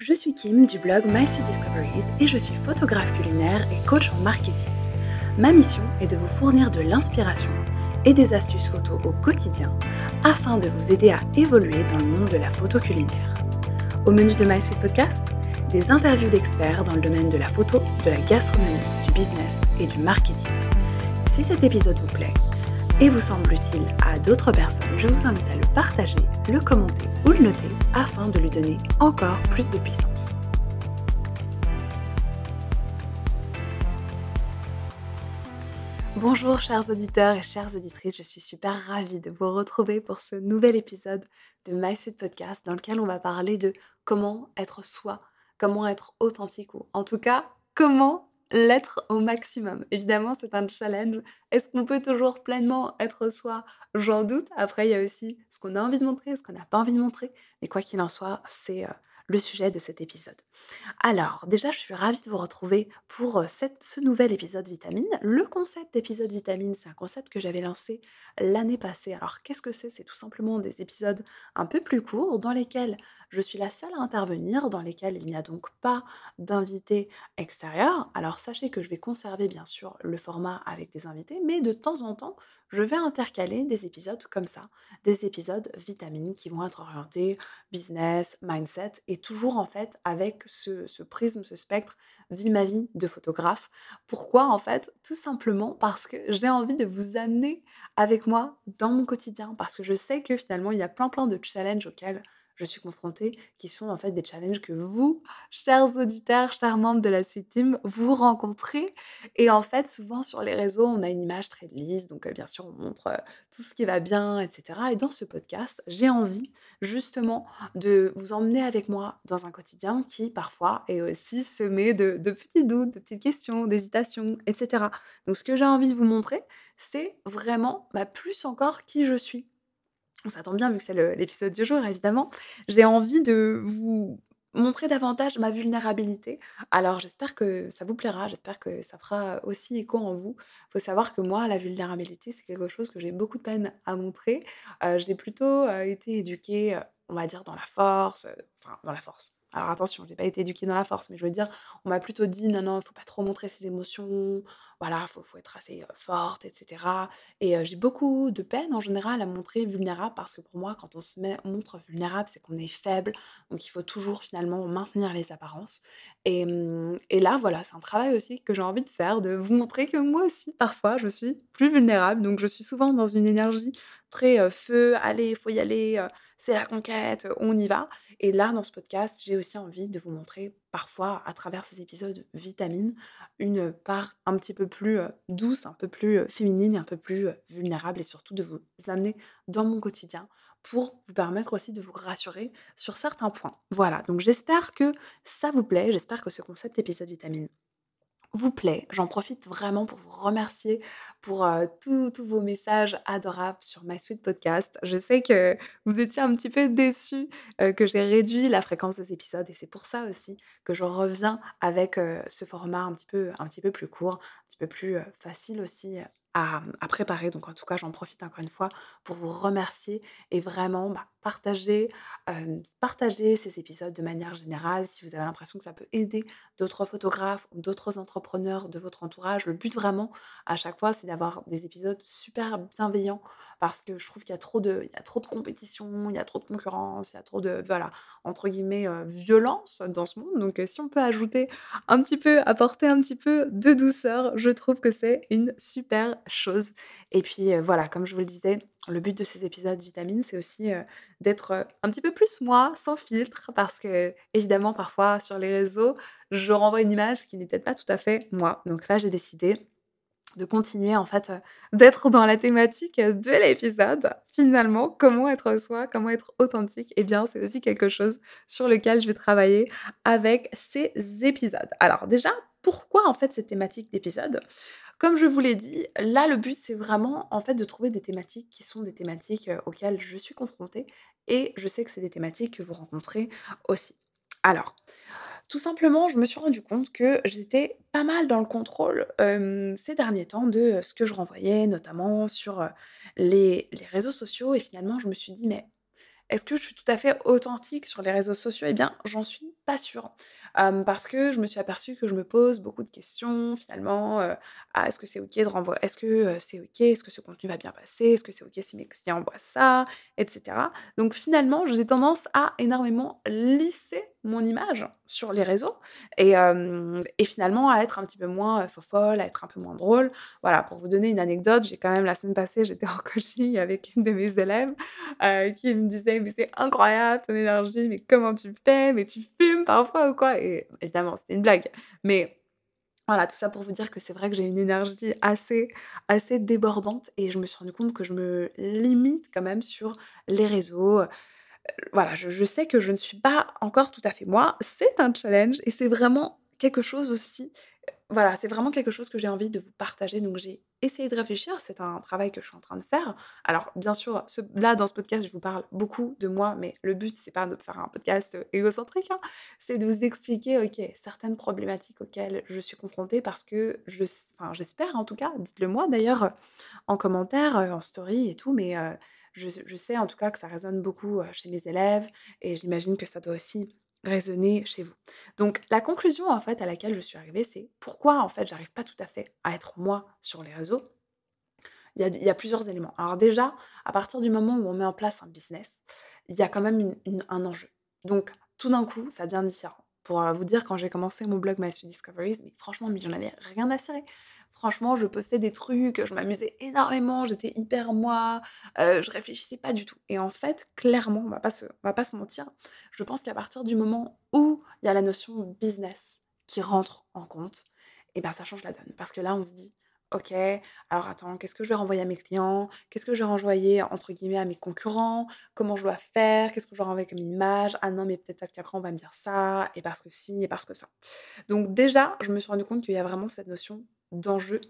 Je suis Kim du blog My Discoveries et je suis photographe culinaire et coach en marketing. Ma mission est de vous fournir de l'inspiration et des astuces photos au quotidien afin de vous aider à évoluer dans le monde de la photo culinaire. Au menu de My Podcast, des interviews d'experts dans le domaine de la photo, de la gastronomie, du business et du marketing. Si cet épisode vous plaît, et vous semble utile à d'autres personnes, je vous invite à le partager, le commenter ou le noter afin de lui donner encore plus de puissance. Bonjour chers auditeurs et chères auditrices, je suis super ravie de vous retrouver pour ce nouvel épisode de My Podcast dans lequel on va parler de comment être soi, comment être authentique ou en tout cas comment l'être au maximum. Évidemment, c'est un challenge. Est-ce qu'on peut toujours pleinement être soi? J'en doute. Après, il y a aussi ce qu'on a envie de montrer, ce qu'on n'a pas envie de montrer. Mais quoi qu'il en soit, c'est euh, le sujet de cet épisode. Alors, déjà, je suis ravie de vous retrouver pour euh, ce nouvel épisode vitamine. Le concept d'épisode vitamine, c'est un concept que j'avais lancé l'année passée. Alors, qu'est-ce que c'est? C'est tout simplement des épisodes un peu plus courts dans lesquels je suis la seule à intervenir, dans lesquels il n'y a donc pas d'invités extérieurs. Alors, sachez que je vais conserver bien sûr le format avec des invités, mais de temps en temps, je vais intercaler des épisodes comme ça, des épisodes vitamines qui vont être orientés business, mindset, et toujours en fait avec ce, ce prisme, ce spectre, vie ma vie de photographe. Pourquoi en fait? Tout simplement parce que j'ai envie de vous amener avec moi dans mon quotidien, parce que je sais que finalement il y a plein plein de challenges auxquels je suis confrontée, qui sont en fait des challenges que vous, chers auditeurs, chers membres de la Suite Team, vous rencontrez. Et en fait, souvent sur les réseaux, on a une image très lisse, donc euh, bien sûr, on montre euh, tout ce qui va bien, etc. Et dans ce podcast, j'ai envie justement de vous emmener avec moi dans un quotidien qui parfois est aussi semé de, petits doutes, de petites questions, d'hésitations, etc. Donc ce que j'ai envie de vous montrer, c'est vraiment bah, plus encore qui je suis ça tombe bien vu que c'est l'épisode du jour, évidemment. J'ai envie de vous montrer davantage ma vulnérabilité. Alors j'espère que ça vous plaira, j'espère que ça fera aussi écho en vous. Il faut savoir que moi, la vulnérabilité, c'est quelque chose que j'ai beaucoup de peine à montrer. Euh, j'ai plutôt euh, été éduquée, euh, on va dire, dans la force, enfin dans la force alors attention, je n'ai pas été éduquée dans la force, mais je veux dire, on m'a plutôt dit non, non, il ne faut pas trop montrer ses émotions, voilà, il faut, faut, être assez forte, etc. Et j'ai beaucoup de peine en général à montrer vulnérable parce que pour moi, quand on se met, montre vulnérable, c'est qu'on est faible, donc il faut toujours finalement maintenir les apparences. Et, mmh, et là, voilà, c'est un travail aussi que j'ai envie de faire, de vous montrer que moi aussi, parfois, je suis plus vulnérable, donc je suis souvent dans une énergie très feu, allez, faut y aller c'est la conquête, on y va. Et là, dans ce podcast, j'ai aussi envie de vous montrer parfois, à travers ces épisodes vitamines, une part un petit peu plus douce, un peu plus féminine, un peu plus vulnérable et surtout de vous amener dans mon quotidien pour vous permettre aussi de vous rassurer sur certains points. Voilà, donc j'espère que ça vous plaît, j'espère que ce concept épisode vitamine vous plaît. J'en profite vraiment pour vous remercier pour tous vos messages adorables sur ma suite podcast. Je sais que vous étiez un petit peu déçus que j'ai réduit la fréquence des épisodes et c'est pour ça aussi que je reviens avec ce format un petit, peu, un petit peu plus court, un petit peu plus facile aussi à, préparer. Donc en tout cas, j'en profite encore une fois pour vous remercier et vraiment bah, partager, partager ces épisodes de manière générale si vous avez l'impression que ça peut aider d'autres photographes ou d'autres entrepreneurs de votre entourage. Le but vraiment à chaque fois, c'est d'avoir des épisodes super bienveillants parce que je trouve qu'il y a trop de, il y a trop de compétition, il y a trop de concurrence, il y a trop de, voilà, entre guillemets, violence dans ce monde. Donc si on peut ajouter un petit peu, apporter un petit peu de douceur, je trouve que c'est une super chose. Et puis voilà, comme je vous le disais, le but de ces épisodes vitamines, c'est aussi d'être un petit peu plus moi, sans filtre, parce que évidemment, parfois sur les réseaux, je renvoie une image qui n'est peut-être pas tout à fait moi. Donc là, j'ai décidé de continuer en fait d'être dans la thématique de l'épisode. Finalement, comment être soi, comment être authentique, eh bien c'est aussi quelque chose sur lequel je vais travailler avec ces épisodes. Alors déjà, pourquoi en fait cette thématique d'épisode? Comme je vous l'ai dit, là, le but, c'est vraiment en fait de trouver des thématiques qui sont des thématiques auxquelles je suis confrontée et je sais que c'est des thématiques que vous rencontrez aussi. Alors, tout simplement, je me suis rendu compte que j'étais pas mal dans le contrôle ces derniers temps de ce que je renvoyais, notamment sur les réseaux sociaux. Et finalement, je me suis dit, mais est-ce que je suis tout à fait authentique sur les réseaux sociaux? Eh bien, j'en suis pas sûre. parce que je me suis aperçue que je me pose beaucoup de questions finalement. ah, est-ce que c'est ok de renvoyer Est-ce que c'est ok Est-ce que ce contenu va bien passer Est-ce que c'est ok si mes clients voient ça Etc. Donc finalement, j'ai tendance à énormément lisser mon image sur les réseaux et, et, finalement à être un petit peu moins folle, à être un peu moins drôle. Voilà, pour vous donner une anecdote, j'ai quand même la semaine passée, j'étais en coaching avec une de mes élèves qui me disait mais c'est incroyable ton énergie, mais comment tu fais, mais tu fumes parfois ou quoi? Et évidemment, c'était une blague. Mais voilà, tout ça pour vous dire que c'est vrai que j'ai une énergie assez, assez débordante et je me suis rendu compte que je me limite quand même sur les réseaux. Voilà, je, sais que je ne suis pas encore tout à fait moi. C'est un challenge et c'est vraiment quelque chose aussi voilà, c'est vraiment quelque chose que j'ai envie de vous partager. Donc j'ai essayé de réfléchir, c'est un travail que je suis en train de faire. Alors bien sûr, là dans ce podcast, je vous parle beaucoup de moi, mais le but c'est pas de faire un podcast euh, égocentrique, hein. c'est de vous expliquer, ok, certaines problématiques auxquelles je suis confrontée parce que je, enfin j'espère en tout cas, dites-le moi d'ailleurs en commentaire, euh, en story et tout, mais euh, je, sais en tout cas que ça résonne beaucoup chez mes élèves et j'imagine que ça doit aussi résonner chez vous. Donc la conclusion en fait à laquelle je suis arrivée, c'est pourquoi en fait j'arrive pas tout à fait à être moi sur les réseaux? Il y, a, plusieurs éléments. Alors déjà, à partir du moment où on met en place un business, il y a quand même un enjeu. Donc tout d'un coup, ça devient différent. Pour vous dire, quand j'ai commencé mon blog My Discoveries, mais franchement, j'en avais rien à cirer. Franchement, je postais des trucs, je m'amusais énormément, j'étais hyper moi, euh, je réfléchissais pas du tout. Et en fait, clairement, on va pas se, va pas se mentir, je pense qu'à partir du moment où il y a la notion business qui rentre en compte, et eh ben ça change la donne. Parce que là, on se dit, ok, alors attends, qu'est-ce que je vais renvoyer à mes clients? Qu'est-ce que je vais renvoyer, entre guillemets, à mes concurrents? Comment je dois faire? Qu'est-ce que je dois renvoyer comme image? Ah non, mais peut-être parce qu'après, on va me dire ça, et parce que si, et parce que ça. Donc déjà, je me suis rendu compte qu'il y a vraiment cette notion d'enjeu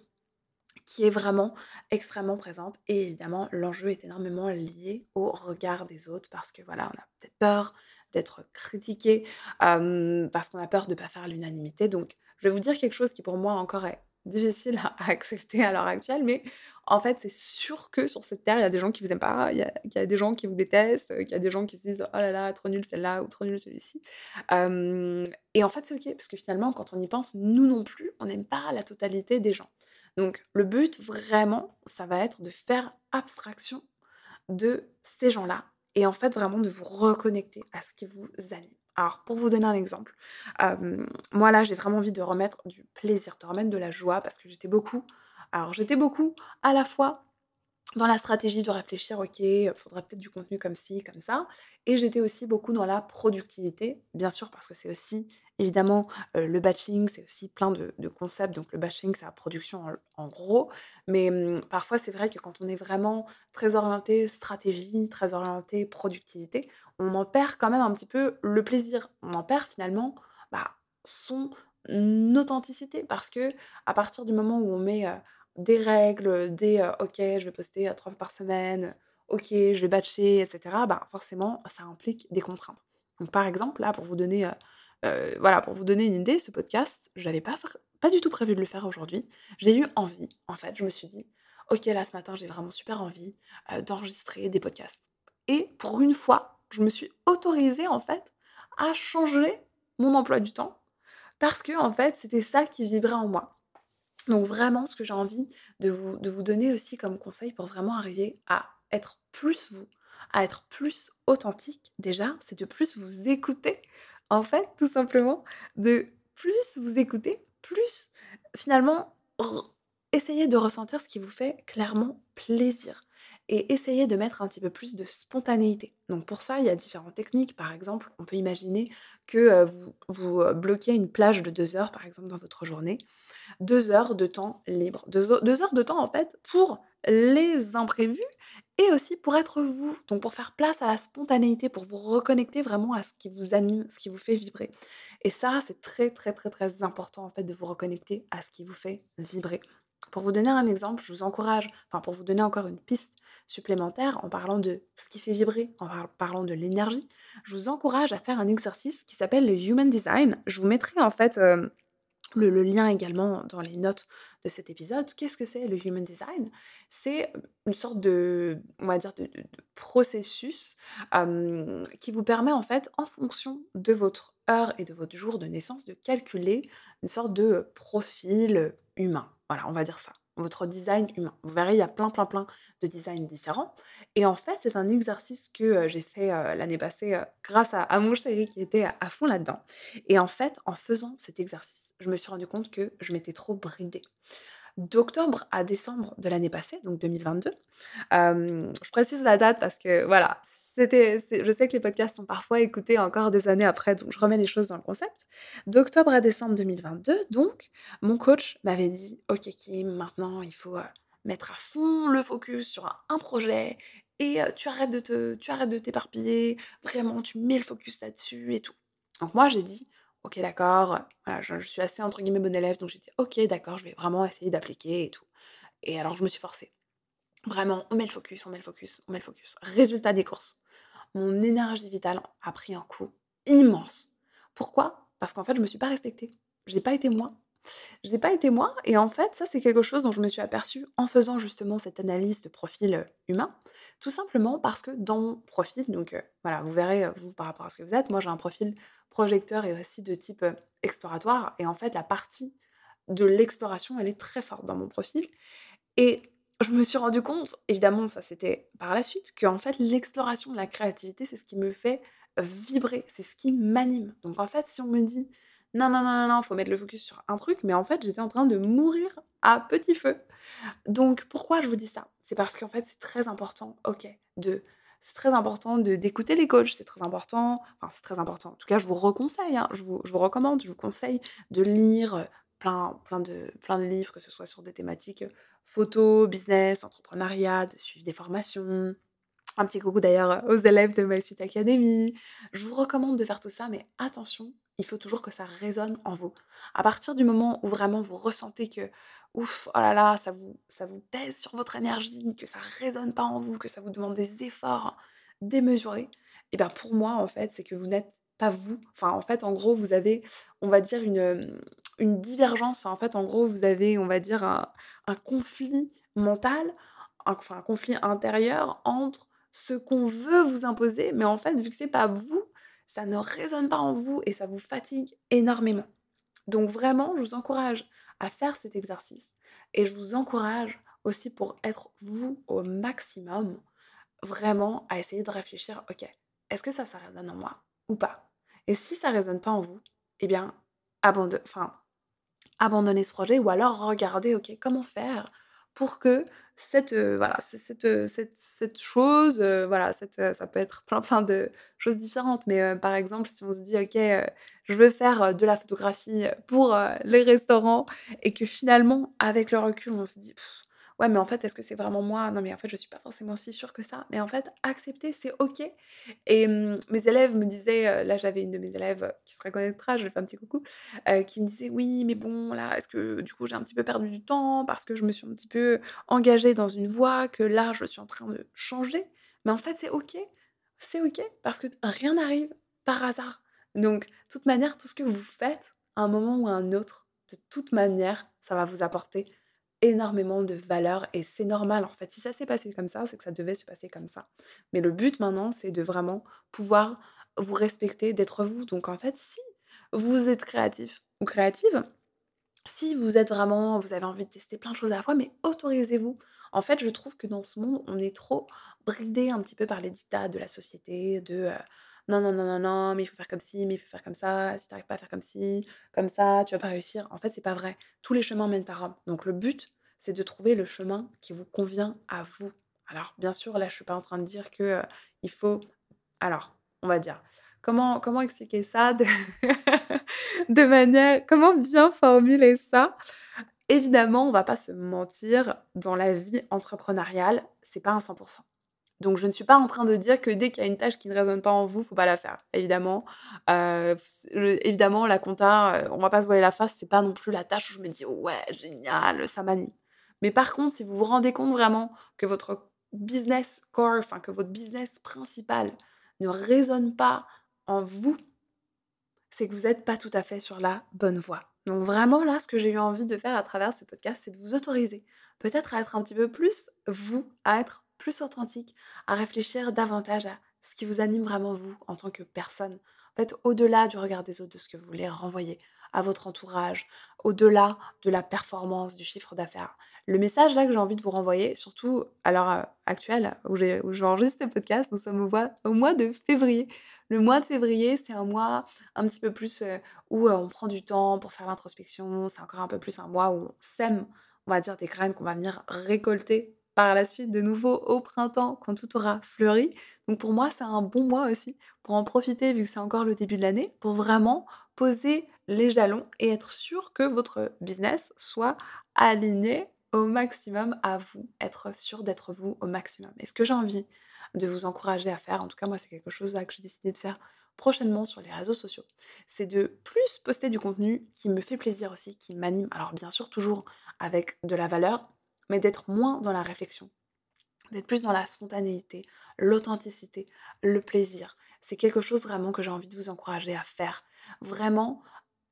qui est vraiment extrêmement présente. Et évidemment, l'enjeu est énormément lié au regard des autres parce que voilà, on a peut-être peur d'être critiqué, parce qu'on a peur de ne pas faire l'unanimité. Donc, je vais vous dire quelque chose qui pour moi encore est difficile à, accepter à l'heure actuelle, mais en fait, c'est sûr que sur cette terre, il y a des gens qui vous aiment pas, il y, a, des gens qui vous détestent, qu'il y a des gens qui se disent oh là là, trop nul celle-là ou trop nul celui-ci. et en fait, c'est ok, parce que finalement, quand on y pense, nous non plus, on n'aime pas la totalité des gens. Donc, le but vraiment, ça va être de faire abstraction de ces gens-là et en fait, vraiment de vous reconnecter à ce qui vous anime. Alors, pour vous donner un exemple, moi là, j'ai vraiment envie de remettre du plaisir, de remettre de la joie parce que j'étais beaucoup. Alors, j'étais beaucoup à la fois dans la stratégie de réfléchir, ok, faudrait peut-être du contenu comme ci, comme ça. Et j'étais aussi beaucoup dans la productivité, bien sûr, parce que c'est aussi Évidemment, le batching, c'est aussi plein de, concepts. Donc, le batching, c'est la production en, gros. Mais mmh, parfois, c'est vrai que quand on est vraiment très orienté stratégie, très orienté productivité, on en perd quand même un petit peu le plaisir. On en perd finalement bah, son authenticité. Parce que à partir du moment où on met des règles, des OK, je vais poster trois fois par semaine, OK, je vais batcher, etc., bah, forcément, ça implique des contraintes. Donc, par exemple, là, pour vous donner voilà, pour vous donner une idée, ce podcast, je n'avais pas, pas du tout prévu de le faire aujourd'hui. J'ai eu envie, en fait. Je me suis dit, ok, là, ce matin, j'ai vraiment super envie d'enregistrer des podcasts. Et pour une fois, je me suis autorisée, en fait, à changer mon emploi du temps parce que, en fait, c'était ça qui vibrait en moi. Donc, vraiment, ce que j'ai envie de vous, de vous donner aussi comme conseil pour vraiment arriver à être plus vous, à être plus authentique, déjà, c'est de plus vous écouter en fait, tout simplement, de plus vous écouter, plus finalement essayer de ressentir ce qui vous fait clairement plaisir et essayer de mettre un petit peu plus de spontanéité. Donc pour ça, il y a différentes techniques. Par exemple, on peut imaginer que euh, vous, vous euh, bloquez une plage de deux heures, par exemple, dans votre journée. Deux heures de temps libre. Deux, heures de temps, en fait, pour les imprévus et aussi pour être vous. Donc pour faire place à la spontanéité, pour vous reconnecter vraiment à ce qui vous anime, ce qui vous fait vibrer. Et ça, c'est très très très très important en fait de vous reconnecter à ce qui vous fait vibrer. Pour vous donner un exemple, je vous encourage, enfin pour vous donner encore une piste supplémentaire en parlant de ce qui fait vibrer, en parlant de l'énergie, je vous encourage à faire un exercice qui s'appelle le Human Design. Je vous mettrai en fait... Euh, le, lien également dans les notes de cet épisode. Qu'est-ce que c'est le Human Design? C'est une sorte de, on dire, de, processus qui vous permet en fait, en fonction de votre heure et de votre jour de naissance, de calculer une sorte de profil humain. Voilà, on va dire ça votre design humain. Vous verrez, il y a plein, plein, plein de designs différents. Et en fait, c'est un exercice que j'ai fait l'année passée grâce à, mon chéri qui était à, fond là-dedans. Et en fait, en faisant cet exercice, je me suis rendu compte que je m'étais trop bridée d'octobre à décembre de l'année passée, donc 2022. je précise la date parce que voilà, c'était, je sais que les podcasts sont parfois écoutés encore des années après, donc je remets les choses dans le concept. D'octobre à décembre 2022, donc, mon coach m'avait dit, ok Kim, maintenant il faut mettre à fond le focus sur un, projet et tu arrêtes de te, tu arrêtes de t'éparpiller, vraiment tu mets le focus là-dessus et tout. Donc moi j'ai dit, ok d'accord, je, suis assez entre guillemets bon élève, donc j'ai dit ok d'accord, je vais vraiment essayer d'appliquer et tout. Et alors je me suis forcée. Vraiment, on met le focus, on met le focus, on met le focus. Résultat des courses. Mon énergie vitale a pris un coup immense. Pourquoi? Parce qu'en fait, je me suis pas respectée. Je n'ai pas été moi. Je n'ai pas été moi. Et en fait, ça, c'est quelque chose dont je me suis aperçue en faisant justement cette analyse de profil euh, humain. Tout simplement parce que dans mon profil, donc euh, voilà, vous verrez, euh, vous, par rapport à ce que vous êtes, moi j'ai un profil projecteur et aussi de type exploratoire. Et en fait, la partie de l'exploration, elle est très forte dans mon profil. Et je me suis rendu compte, évidemment, ça c'était par la suite, que en fait, l'exploration, la créativité, c'est ce qui me fait vibrer, c'est ce qui m'anime. Donc en fait, si on me dit non, non, non, non, non, faut mettre le focus sur un truc, mais en fait, j'étais en train de mourir à petit feu. Donc pourquoi je vous dis ça? C'est parce qu'en fait, c'est très important, ok, de c'est très important d'écouter les coachs, c'est très important, enfin c'est très important, en tout cas je vous reconseille, hein, je, vous, je, vous, recommande, je vous conseille de lire euh, plein, plein, de, plein de livres, que ce soit sur des thématiques euh, photo, business, entrepreneuriat, de suivre des formations. Un petit coucou d'ailleurs aux élèves de My Suite Academy. Je vous recommande de faire tout ça, mais attention, il faut toujours que ça résonne en vous. À partir du moment où vraiment vous ressentez que ouf, oh là là, ça vous, ça vous pèse sur votre énergie, que ça résonne pas en vous, que ça vous demande des efforts démesurés, et eh bien pour moi, en fait, c'est que vous n'êtes pas vous. Enfin, en fait, en gros, vous avez, on va dire, une, une divergence. En fait, en gros, vous avez, on va dire, un, conflit mental, enfin, un conflit intérieur entre ce qu'on veut vous imposer, mais en fait, vu que c'est pas vous, ça ne résonne pas en vous et ça vous fatigue énormément. Donc vraiment, je vous encourage à faire cet exercice. Et je vous encourage aussi pour être vous au maximum, vraiment à essayer de réfléchir, ok, est-ce que ça, ça résonne en moi ou pas? Et si ça résonne pas en vous, eh bien, abandonnez, enfin, abandonnez ce projet ou alors regardez, ok, comment faire pour que cette, euh, voilà, cette, euh, cette, cette, chose, euh, voilà, cette, ça peut être plein plein de choses différentes, mais par exemple, si on se dit, ok, je veux faire de la photographie pour les restaurants, et que finalement, avec le recul, on se dit, ouais, mais en fait, est-ce que c'est vraiment moi? Non, mais en fait, je suis pas forcément si sûre que ça. Mais en fait, accepter, c'est ok. Et mmh, mes élèves me disaient, euh, là, j'avais une de mes élèves euh, qui se reconnaîtra, je lui fais un petit coucou, euh, qui me disait, oui, mais bon, là, est-ce que du coup, j'ai un petit peu perdu du temps parce que je me suis un petit peu engagée dans une voie que là, je suis en train de changer? Mais en fait, c'est ok. C'est ok parce que rien n'arrive par hasard. Donc, de toute manière, tout ce que vous faites, à un moment ou à un autre, de toute manière, ça va vous apporter énormément de valeur et c'est normal en fait. Si ça s'est passé comme ça, c'est que ça devait se passer comme ça. Mais le but maintenant, c'est de vraiment pouvoir vous respecter, d'être vous. Donc en fait, si vous êtes créatif ou créative, si vous êtes vraiment, vous avez envie de tester plein de choses à la fois, mais autorisez-vous. En fait, je trouve que dans ce monde, on est trop bridé un petit peu par les dictats de la société, de euh, non, non, non, non, non, mais il faut faire comme ci, mais il faut faire comme ça, si tu n'arrives pas à faire comme ci, comme ça, tu vas pas réussir. En fait, c'est pas vrai. Tous les chemins mènent à Rome. Donc le but, c'est de trouver le chemin qui vous convient à vous. Alors, bien sûr, là, je suis pas en train de dire que il faut. Alors, on va dire. Comment, comment expliquer ça de... de manière. Comment bien formuler ça? Évidemment, on va pas se mentir, dans la vie entrepreneuriale, c'est pas un 100%. Donc je ne suis pas en train de dire que dès qu'il y a une tâche qui ne résonne pas en vous, faut pas la faire. Évidemment, euh, évidemment la compta, euh, on va pas se voiler la face, c'est pas non plus la tâche où je me dis ouais génial, ça m'anime. Mais par contre, si vous vous rendez compte vraiment que votre business core, enfin que votre business principal ne résonne pas en vous, c'est que vous n'êtes pas tout à fait sur la bonne voie. Donc vraiment là, ce que j'ai eu envie de faire à travers ce podcast, c'est de vous autoriser peut-être à être un petit peu plus vous, à être plus authentique, à réfléchir davantage à ce qui vous anime vraiment vous en tant que personne. En fait, au-delà du regard des autres, de ce que vous voulez renvoyer à votre entourage, au-delà de la performance, du chiffre d'affaires. Le message là que j'ai envie de vous renvoyer, surtout à l'heure euh, actuelle où, où j'enregistre ce podcast, nous sommes au mois, de février. Le mois de février, c'est un mois un petit peu plus euh, où euh, on prend du temps pour faire l'introspection. C'est encore un peu plus un mois où on sème, on va dire, des graines qu'on va venir récolter par la suite de nouveau au printemps quand tout aura fleuri. Donc pour moi, c'est un bon mois aussi pour en profiter vu que c'est encore le début de l'année, pour vraiment poser les jalons et être sûr que votre business soit aligné au maximum à vous, être sûr d'être vous au maximum. Et ce que j'ai envie de vous encourager à faire, en tout cas moi c'est quelque chose que j'ai décidé de faire prochainement sur les réseaux sociaux, c'est de plus poster du contenu qui me fait plaisir aussi, qui m'anime. Alors bien sûr toujours avec de la valeur, mais d'être moins dans la réflexion, d'être plus dans la spontanéité, l'authenticité, le plaisir. C'est quelque chose vraiment que j'ai envie de vous encourager à faire. Vraiment,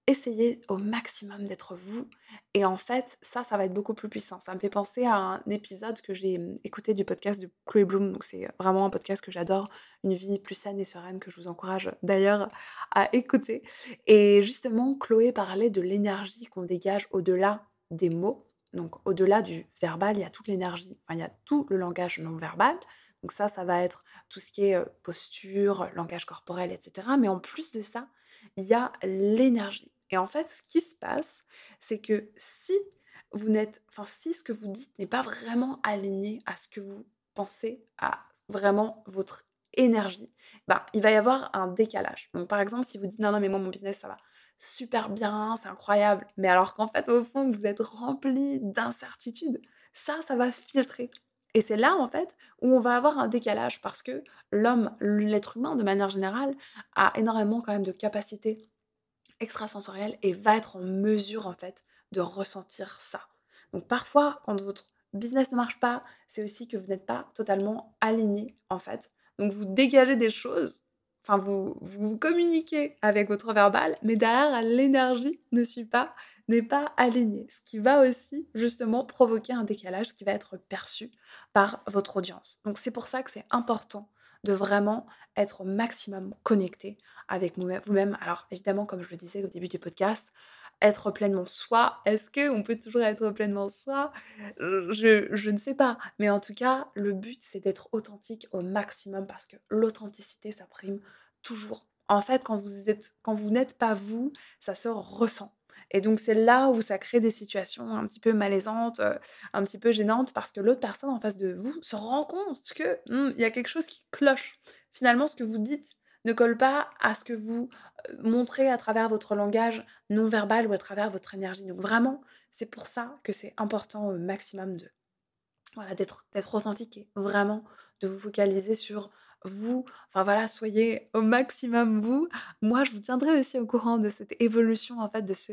essayez au maximum d'être vous. Et en fait, ça, ça va être beaucoup plus puissant. Ça me fait penser à un épisode que j'ai hum, écouté du podcast de Chloé Bloom. Donc, c'est vraiment un podcast que j'adore. Une vie plus saine et sereine que je vous encourage d'ailleurs à écouter. Et justement, Chloé parlait de l'énergie qu'on dégage au-delà des mots. Donc au-delà du verbal, il y a toute l'énergie, enfin, il y a tout le langage non verbal. Donc ça, ça va être tout ce qui est posture, langage corporel, etc. Mais en plus de ça, il y a l'énergie. Et en fait, ce qui se passe, c'est que si vous n'êtes, enfin si ce que vous dites n'est pas vraiment aligné à ce que vous pensez, à vraiment votre énergie, bah, il va y avoir un décalage. Par exemple, si vous dites non, non, mais moi, mon business, ça va super bien, c'est incroyable, mais alors qu'en fait, au fond, vous êtes rempli d'incertitudes, ça, ça va filtrer. Et c'est là, en fait, où on va avoir un décalage parce que l'homme, l'être humain, de manière générale, a énormément quand même de capacités extrasensorielles et va être en mesure, en fait, de ressentir ça. Donc parfois, quand votre business ne marche pas, c'est aussi que vous n'êtes pas totalement aligné, en fait. Donc vous dégagez des choses vous communiquez avec votre verbal, mais derrière l'énergie ne suit pas, n'est pas alignée, ce qui va aussi justement provoquer un décalage qui va être perçu par votre audience. Donc c'est pour ça que c'est important de vraiment être au maximum connecté avec vous-même. Alors évidemment, comme je le disais au début du podcast, être pleinement soi. Est-ce qu'on peut toujours être pleinement soi? Je, je ne sais pas. Mais en tout cas, le but, c'est d'être authentique au maximum parce que l'authenticité, ça prime toujours. En fait, quand vous êtes, quand vous n'êtes pas vous, ça se ressent. Et donc c'est là où ça crée des situations un petit peu malaisantes, euh, un petit peu gênantes, parce que l'autre personne en face de vous se rend compte que hmm, il y a quelque chose qui cloche. Finalement, ce que vous dites ne colle pas à ce que vous euh, montrez à travers votre langage non verbal ou à travers votre énergie. Donc vraiment, c'est pour ça que c'est important au maximum de voilà d'être authentique et vraiment de vous focaliser sur vous, enfin voilà, soyez au maximum vous. Moi, je vous tiendrai aussi au courant de cette évolution en fait de ce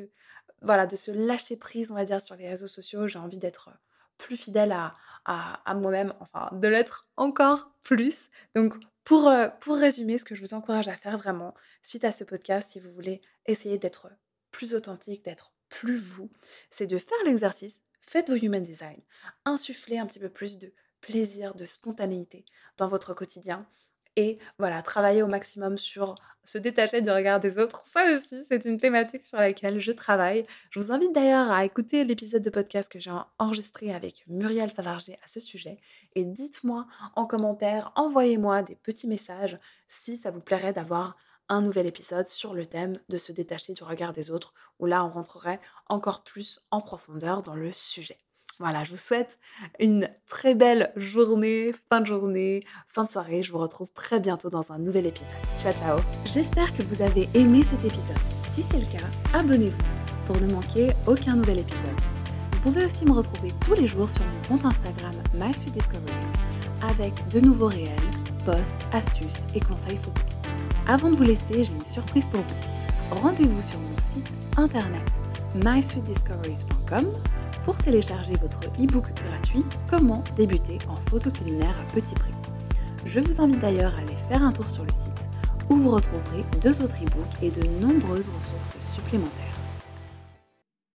voilà, de se lâcher prise, on va dire sur les réseaux sociaux. J'ai envie d'être plus fidèle à, à, moi-même, enfin de l'être encore plus. Donc pour, euh, pour résumer, ce que je vous encourage à faire vraiment suite à ce podcast, si vous voulez essayer d'être plus authentique, d'être plus vous, c'est de faire l'exercice, faites vos human design, insufflez un petit peu plus de plaisir, de spontanéité dans votre quotidien et voilà, travailler au maximum sur se détacher du regard des autres. Ça aussi, c'est une thématique sur laquelle je travaille. Je vous invite d'ailleurs à écouter l'épisode de podcast que j'ai enregistré avec Muriel Favarger à ce sujet. Et dites-moi en commentaire, envoyez-moi des petits messages si ça vous plairait d'avoir un nouvel épisode sur le thème de se détacher du regard des autres, où là on rentrerait encore plus en profondeur dans le sujet. Voilà, je vous souhaite une très belle journée, fin de journée, fin de soirée. Je vous retrouve très bientôt dans un nouvel épisode. Ciao, ciao. J'espère que vous avez aimé cet épisode. Si c'est le cas, abonnez-vous pour ne manquer aucun nouvel épisode. Vous pouvez aussi me retrouver tous les jours sur mon compte Instagram MySweetDiscoveries avec de nouveaux réels, posts, astuces et conseils photos. Avant de vous laisser, j'ai une surprise pour vous. Rendez-vous sur mon site internet mysweetdiscoveries.com pour télécharger votre e-book gratuit Comment débuter en photo culinaire à petit prix. Je vous invite d'ailleurs à aller faire un tour sur le site où vous retrouverez deux autres e-books et de nombreuses ressources supplémentaires.